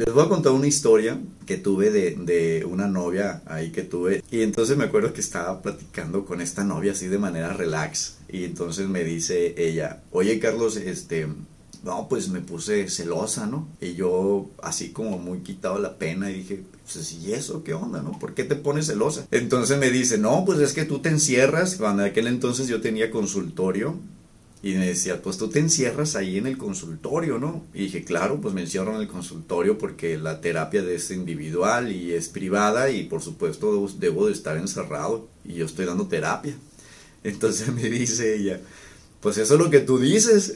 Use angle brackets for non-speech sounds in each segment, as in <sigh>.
Les voy a contar una historia que tuve de, de, una novia ahí que tuve. Y entonces me acuerdo que estaba platicando con esta novia así de manera relax. Y entonces me dice ella, oye Carlos, este, no, pues me puse celosa, ¿no? Y yo así como muy quitado la pena y dije, pues ¿y eso qué onda, no? ¿Por qué te pones celosa? Entonces me dice, no, pues es que tú te encierras. Cuando en aquel entonces yo tenía consultorio y me decía, pues tú te encierras ahí en el consultorio, ¿no? Y dije, claro, pues me encierro en el consultorio porque la terapia es individual y es privada y por supuesto debo de estar encerrado y yo estoy dando terapia. Entonces me dice ella, pues eso es lo que tú dices.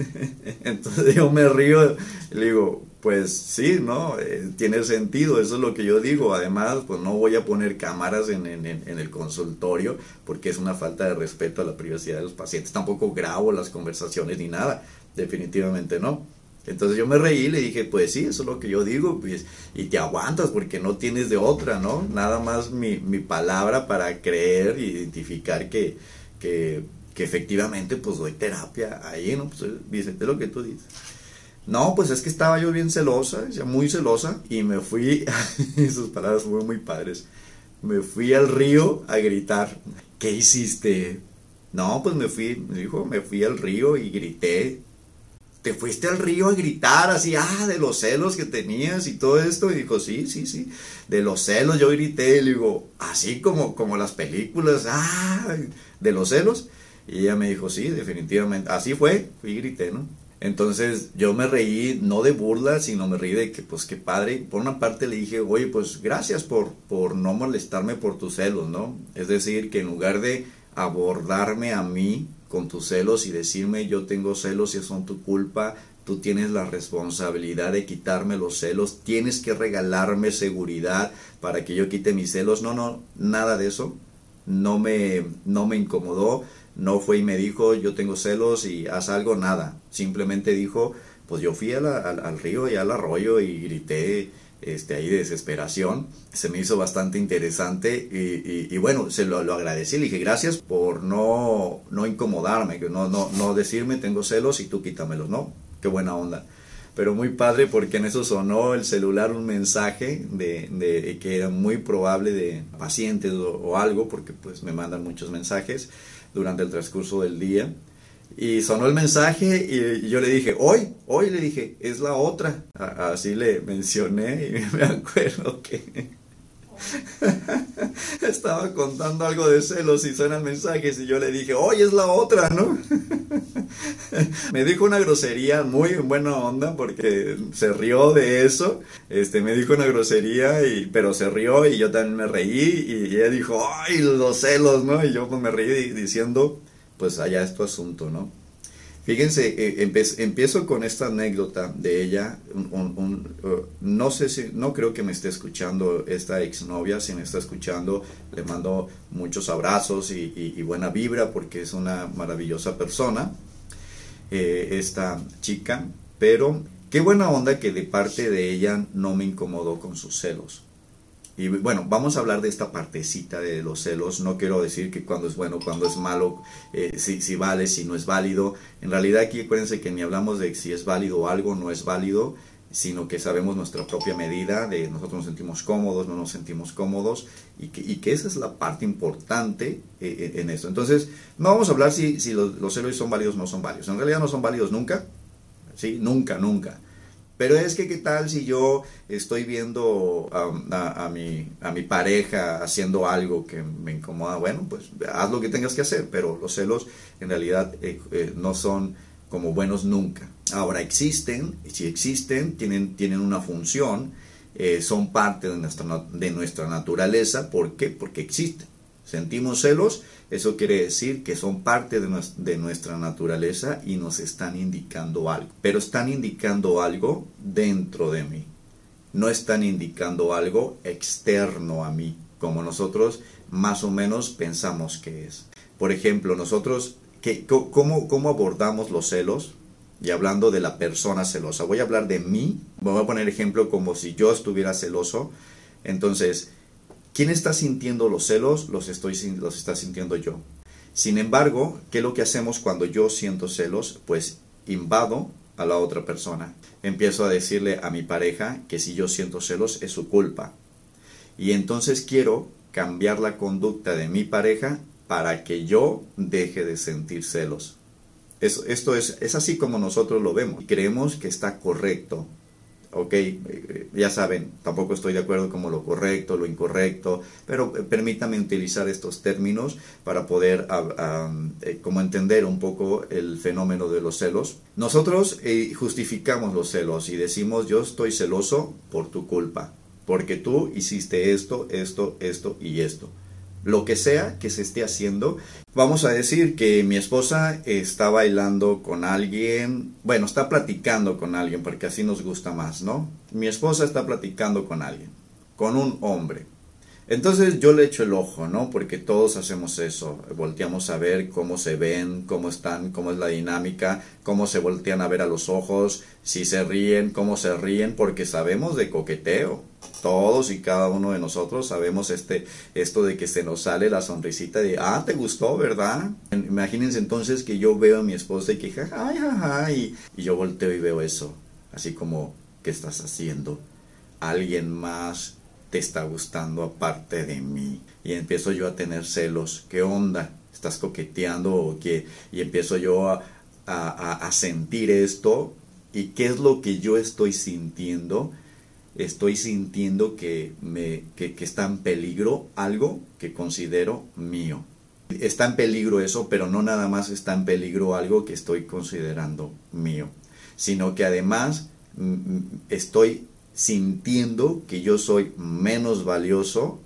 <laughs> Entonces yo me río le digo, pues sí, ¿no? Eh, tiene sentido, eso es lo que yo digo. Además, pues no voy a poner cámaras en, el consultorio porque es una falta de respeto a la privacidad de los pacientes. Tampoco grabo las conversaciones ni nada, definitivamente no. Entonces yo me reí y le dije, pues sí, eso es lo que yo digo, pues, y te aguantas porque no tienes de otra, ¿no? Nada más mi, mi palabra para creer e identificar que, que, efectivamente pues doy terapia ahí, ¿no? Pues dice, es lo que tú dices. No, pues es que estaba yo bien celosa, muy celosa, y me fui, <laughs> sus palabras fueron muy padres, me fui al río a gritar. ¿Qué hiciste? No, pues me fui, me dijo, me fui al río y grité. Te fuiste al río a gritar así, ah, de los celos que tenías y todo esto. Y dijo, sí, sí, sí, de los celos yo grité. Y le digo, así como, como las películas, ah, de los celos. Y ella me dijo, sí, definitivamente, así fue, fui y grité, ¿no? Entonces yo me reí, no de burla, sino me reí de que, pues qué padre. Por una parte le dije, oye, pues gracias por, por no molestarme por tus celos, ¿no? Es decir, que en lugar de abordarme a mí con tus celos y decirme yo tengo celos y son tu culpa, tú tienes la responsabilidad de quitarme los celos, tienes que regalarme seguridad para que yo quite mis celos. No, no, nada de eso. No me, no me incomodó no fue y me dijo, yo tengo celos y haz algo, nada. Simplemente dijo, pues yo fui al, río y al arroyo y grité este, ahí de desesperación. Se me hizo bastante interesante y, bueno, se lo, lo, agradecí. Le dije, gracias por no, no incomodarme, no, no, no decirme tengo celos y tú quítamelos, ¿no? Qué buena onda. Pero muy padre porque en eso sonó el celular un mensaje de, de que era muy probable de pacientes o algo, porque pues me mandan muchos mensajes durante el transcurso del día. Y sonó el mensaje y yo le dije, hoy, hoy le dije, es la otra. Así le mencioné y <laughs> me acuerdo que <laughs> estaba contando algo de celos y suenan mensajes y yo le dije, hoy es la otra, ¿no? <laughs> me dijo una grosería muy buena onda porque se rió de eso, este, me dijo una grosería, y, pero se rió y yo también me reí y ella dijo, ay, los celos, ¿no? Y yo pues me reí diciendo, pues allá es tu asunto, ¿no? Fíjense, eh, empiezo con esta anécdota de ella. Uh, no sé si, no creo que me esté escuchando esta exnovia. Si me está escuchando, le mando muchos abrazos y, buena vibra porque es una maravillosa persona, eh, esta chica. Pero qué buena onda que de parte de ella no me incomodó con sus celos. Y bueno, vamos a hablar de esta partecita de los celos. No quiero decir que cuando es bueno, cuando es malo, eh, si, si, vale, si no es válido. En realidad aquí acuérdense que ni hablamos de si es válido o algo no es válido, sino que sabemos nuestra propia medida, de nosotros nos sentimos cómodos, no nos sentimos cómodos, y que, esa es la parte importante eh, en esto. Entonces, no vamos a hablar si, los, los celos son válidos o no son válidos. En realidad no son válidos nunca, ¿sí? Nunca, nunca. Pero es que, ¿qué tal si yo estoy viendo a, mi, pareja haciendo algo que me incomoda? Bueno, pues haz lo que tengas que hacer, pero los celos en realidad eh, eh, no son como buenos nunca. Ahora existen, si existen, tienen, tienen una función, eh, son parte de nuestra, de nuestra naturaleza. ¿Por qué? Porque existen. Sentimos celos, eso quiere decir que son parte de, nuestra naturaleza y nos están indicando algo. Pero están indicando algo dentro de mí. No están indicando algo externo a mí, como nosotros más o menos pensamos que es. Por ejemplo, nosotros, cómo, ¿cómo abordamos los celos? Y hablando de la persona celosa, voy a hablar de mí, voy a poner ejemplo como si yo estuviera celoso. Entonces, ¿Quién está sintiendo los celos? Los, estoy, los está sintiendo yo. Sin embargo, ¿qué es lo que hacemos cuando yo siento celos? Pues invado a la otra persona. Empiezo a decirle a mi pareja que si yo siento celos es su culpa. Y entonces quiero cambiar la conducta de mi pareja para que yo deje de sentir celos. esto es, es así como nosotros lo vemos. Creemos que está correcto, ok, eh, ya saben, tampoco estoy de acuerdo con lo correcto, lo incorrecto, pero eh, permítame utilizar estos términos para poder eh, como entender un poco el fenómeno de los celos. Nosotros justificamos los celos y decimos yo estoy celoso por tu culpa, porque tú hiciste esto, esto, esto y esto lo que sea que se esté haciendo. Vamos a decir que mi esposa está bailando con alguien, bueno, está platicando con alguien, porque así nos gusta más, ¿no? Mi esposa está platicando con alguien, con un hombre. Entonces yo le echo el ojo, ¿no? Porque todos hacemos eso, volteamos a ver cómo se ven, cómo están, cómo es la dinámica, cómo se voltean a ver a los ojos, si se ríen, cómo se ríen, porque sabemos de coqueteo. Todos y cada uno de nosotros sabemos este, esto de que se nos sale la sonrisita de, ah, te gustó, ¿verdad? Imagínense entonces que yo veo a mi esposa y que, jajaja, jaja, y, y yo volteo y veo eso, así como, ¿qué estás haciendo? Alguien más te está gustando aparte de mí. Y empiezo yo a tener celos. ¿Qué onda? ¿Estás coqueteando o qué? Y empiezo yo a, a, sentir esto. ¿Y qué es lo que yo estoy sintiendo? Estoy sintiendo que, me, que, está en peligro algo que considero mío. Está en peligro eso, pero no nada más está en peligro algo que estoy considerando mío, sino que además mm, mm, estoy sintiendo que yo soy menos valioso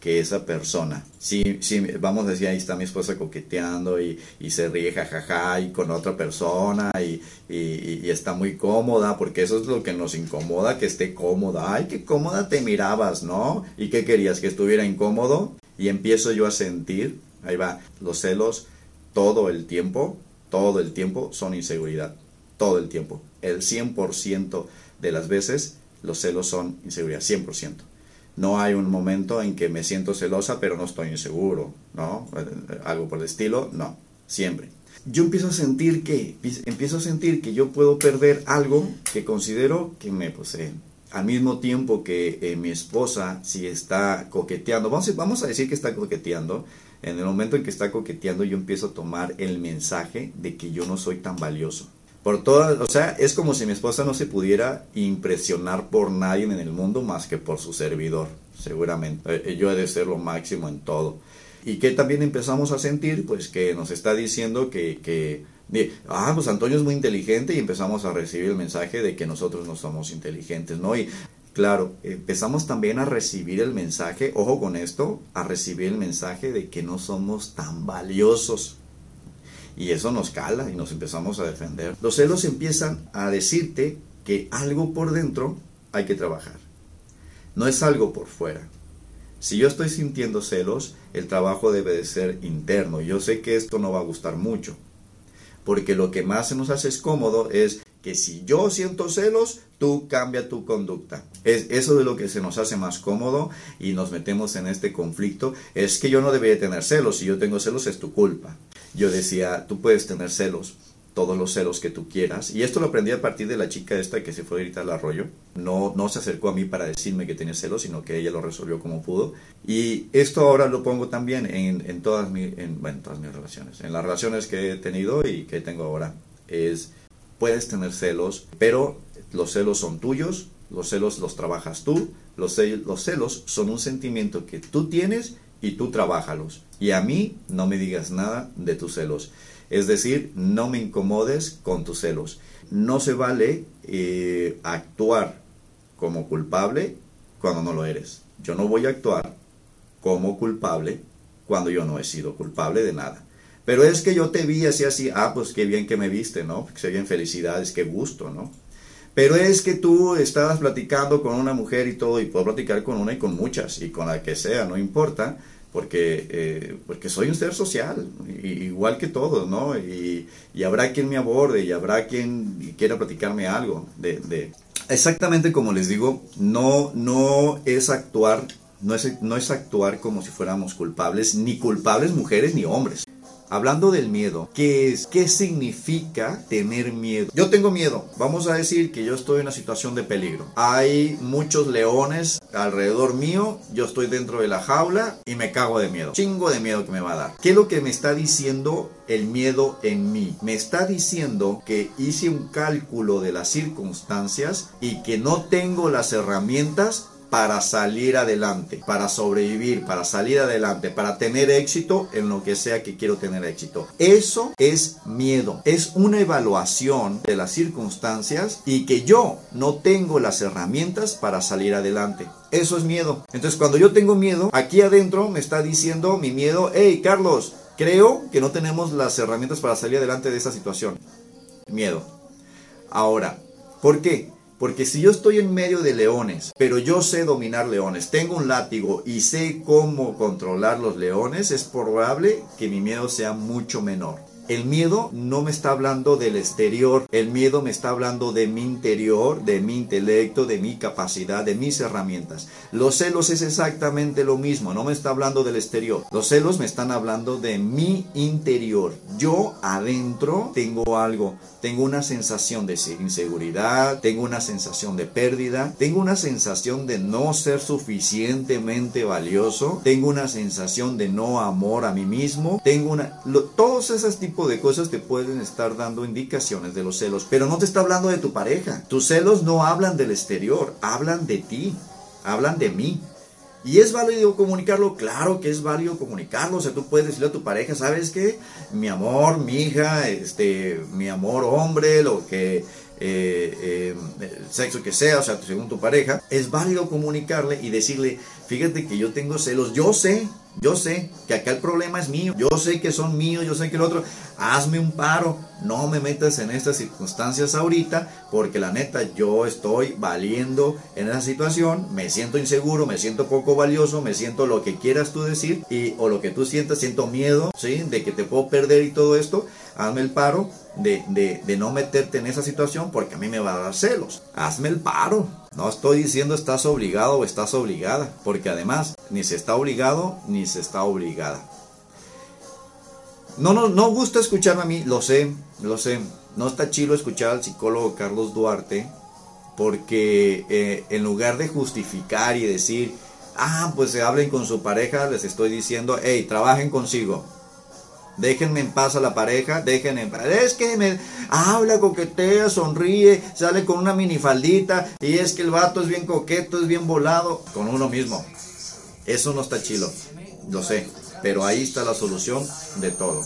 que esa persona. Si, si vamos a decir, ahí está mi esposa coqueteando y, se ríe jajaja y con otra persona y, y, está muy cómoda, porque eso es lo que nos incomoda, que esté cómoda. Ay, qué cómoda te mirabas, ¿no? ¿Y qué querías? ¿Que estuviera incómodo? Y empiezo yo a sentir, ahí va, los celos todo el tiempo, todo el tiempo son inseguridad, todo el tiempo. El 100% de las veces los celos son inseguridad, 100%. No hay un momento en que me siento celosa, pero no estoy inseguro, ¿no? Eh, algo por el estilo, no, siempre. Yo empiezo a sentir que, empiezo a sentir que yo puedo perder algo que considero que me posee. Al mismo tiempo que eh, mi esposa, si está coqueteando, vamos, vamos a decir que está coqueteando, en el momento en que está coqueteando yo empiezo a tomar el mensaje de que yo no soy tan valioso por todas, o sea, es como si mi esposa no se pudiera impresionar por nadie en el mundo más que por su servidor, seguramente. Eh, yo he de ser lo máximo en todo. Y que también empezamos a sentir, pues, que nos está diciendo que, que ah, pues Antonio es muy inteligente y empezamos a recibir el mensaje de que nosotros no somos inteligentes, ¿no? Y claro, empezamos también a recibir el mensaje, ojo con esto, a recibir el mensaje de que no somos tan valiosos. Y eso nos cala y nos empezamos a defender. Los celos empiezan a decirte que algo por dentro hay que trabajar. No es algo por fuera. Si yo estoy sintiendo celos, el trabajo debe de ser interno. Yo sé que esto no va a gustar mucho. Porque lo que más se nos hace es cómodo es que si yo siento celos, tú cambia tu conducta. Es eso de lo que se nos hace más cómodo y nos metemos en este conflicto. Es que yo no debería tener celos. Si yo tengo celos es tu culpa. Yo decía, tú puedes tener celos, todos los celos que tú quieras. Y esto lo aprendí a partir de la chica esta que se fue ahorita al arroyo. No, no se acercó a mí para decirme que tenía celos, sino que ella lo resolvió como pudo. Y esto ahora lo pongo también en, en todas, mi, en, bueno, todas mis relaciones. En las relaciones que he tenido y que tengo ahora. Es puedes tener celos, pero los celos son tuyos, los celos los trabajas tú, los celos son un sentimiento que tú tienes y tú trabajalos. Y a mí no me digas nada de tus celos. Es decir, no me incomodes con tus celos. No se vale eh, actuar como culpable cuando no lo eres. Yo no voy a actuar como culpable cuando yo no he sido culpable de nada. Pero es que yo te vi así, así, ah, pues qué bien que me viste, ¿no? Que bien felicidades, qué gusto, ¿no? Pero es que tú estabas platicando con una mujer y todo, y puedo platicar con una y con muchas, y con la que sea, no importa, porque, eh, porque soy un ser social, igual que todos, ¿no? Y, habrá quien me aborde, y habrá quien quiera platicarme algo de, de... Exactamente como les digo, no, no es actuar, no es, no es actuar como si fuéramos culpables, ni culpables mujeres ni hombres hablando del miedo, ¿qué es? ¿Qué significa tener miedo? Yo tengo miedo. Vamos a decir que yo estoy en una situación de peligro. Hay muchos leones alrededor mío, yo estoy dentro de la jaula y me cago de miedo. Chingo de miedo que me va a dar. ¿Qué es lo que me está diciendo el miedo en mí? Me está diciendo que hice un cálculo de las circunstancias y que no tengo las herramientas para salir adelante, para sobrevivir, para salir adelante, para tener éxito en lo que sea que quiero tener éxito. Eso es miedo, es una evaluación de las circunstancias y que yo no tengo las herramientas para salir adelante. Eso es miedo. Entonces cuando yo tengo miedo, aquí adentro me está diciendo mi miedo, hey Carlos, creo que no tenemos las herramientas para salir adelante de esta situación. Miedo. Ahora, ¿por qué? Porque si yo estoy en medio de leones, pero yo sé dominar leones, tengo un látigo y sé cómo controlar los leones, es probable que mi miedo sea mucho menor. El miedo no me está hablando del exterior, el miedo me está hablando de mi interior, de mi intelecto, de mi capacidad, de mis herramientas. Los celos es exactamente lo mismo, no me está hablando del exterior. Los celos me están hablando de mi interior. Yo adentro tengo algo, tengo una sensación de inseguridad, tengo una sensación de pérdida, tengo una sensación de no ser suficientemente valioso, tengo una sensación de no amor a mí mismo, tengo una... todos esos tipos de cosas te pueden estar dando indicaciones de los celos, pero no te está hablando de tu pareja. Tus celos no hablan del exterior, hablan de ti, hablan de mí. ¿Y es válido comunicarlo? Claro que es válido comunicarlo. O sea, tú puedes decirle a tu pareja, ¿sabes qué? Mi amor, mi hija, este, mi amor hombre, lo que, eh, eh, el sexo que sea, o sea, según tu pareja, es válido comunicarle y decirle, fíjate que yo tengo celos, yo sé, yo sé que acá el problema es mío, yo sé que son míos, yo sé que el otro, hazme un paro, no me metas en estas circunstancias ahorita, porque la neta yo estoy valiendo en esa situación, me siento inseguro, me siento poco valioso, me siento lo que quieras tú decir, y, o lo que tú sientas, siento miedo, ¿sí? De que te puedo perder y todo esto, hazme el paro de, de, no meterte en esa situación porque a mí me va a dar celos, hazme el paro. No estoy diciendo estás obligado o estás obligada, porque además ni se está obligado ni se está obligada. No, no, no gusta escucharme a mí, lo sé, lo sé. No está chido escuchar al psicólogo Carlos Duarte, porque eh, en lugar de justificar y decir, ah, pues se hablen con su pareja, les estoy diciendo, hey, trabajen consigo. Déjenme en paz a la pareja, déjenme en paz. Es que me habla, coquetea, sonríe, sale con una minifaldita y es que el vato es bien coqueto, es bien volado con uno mismo. Eso no está chilo, lo sé, pero ahí está la solución de todo.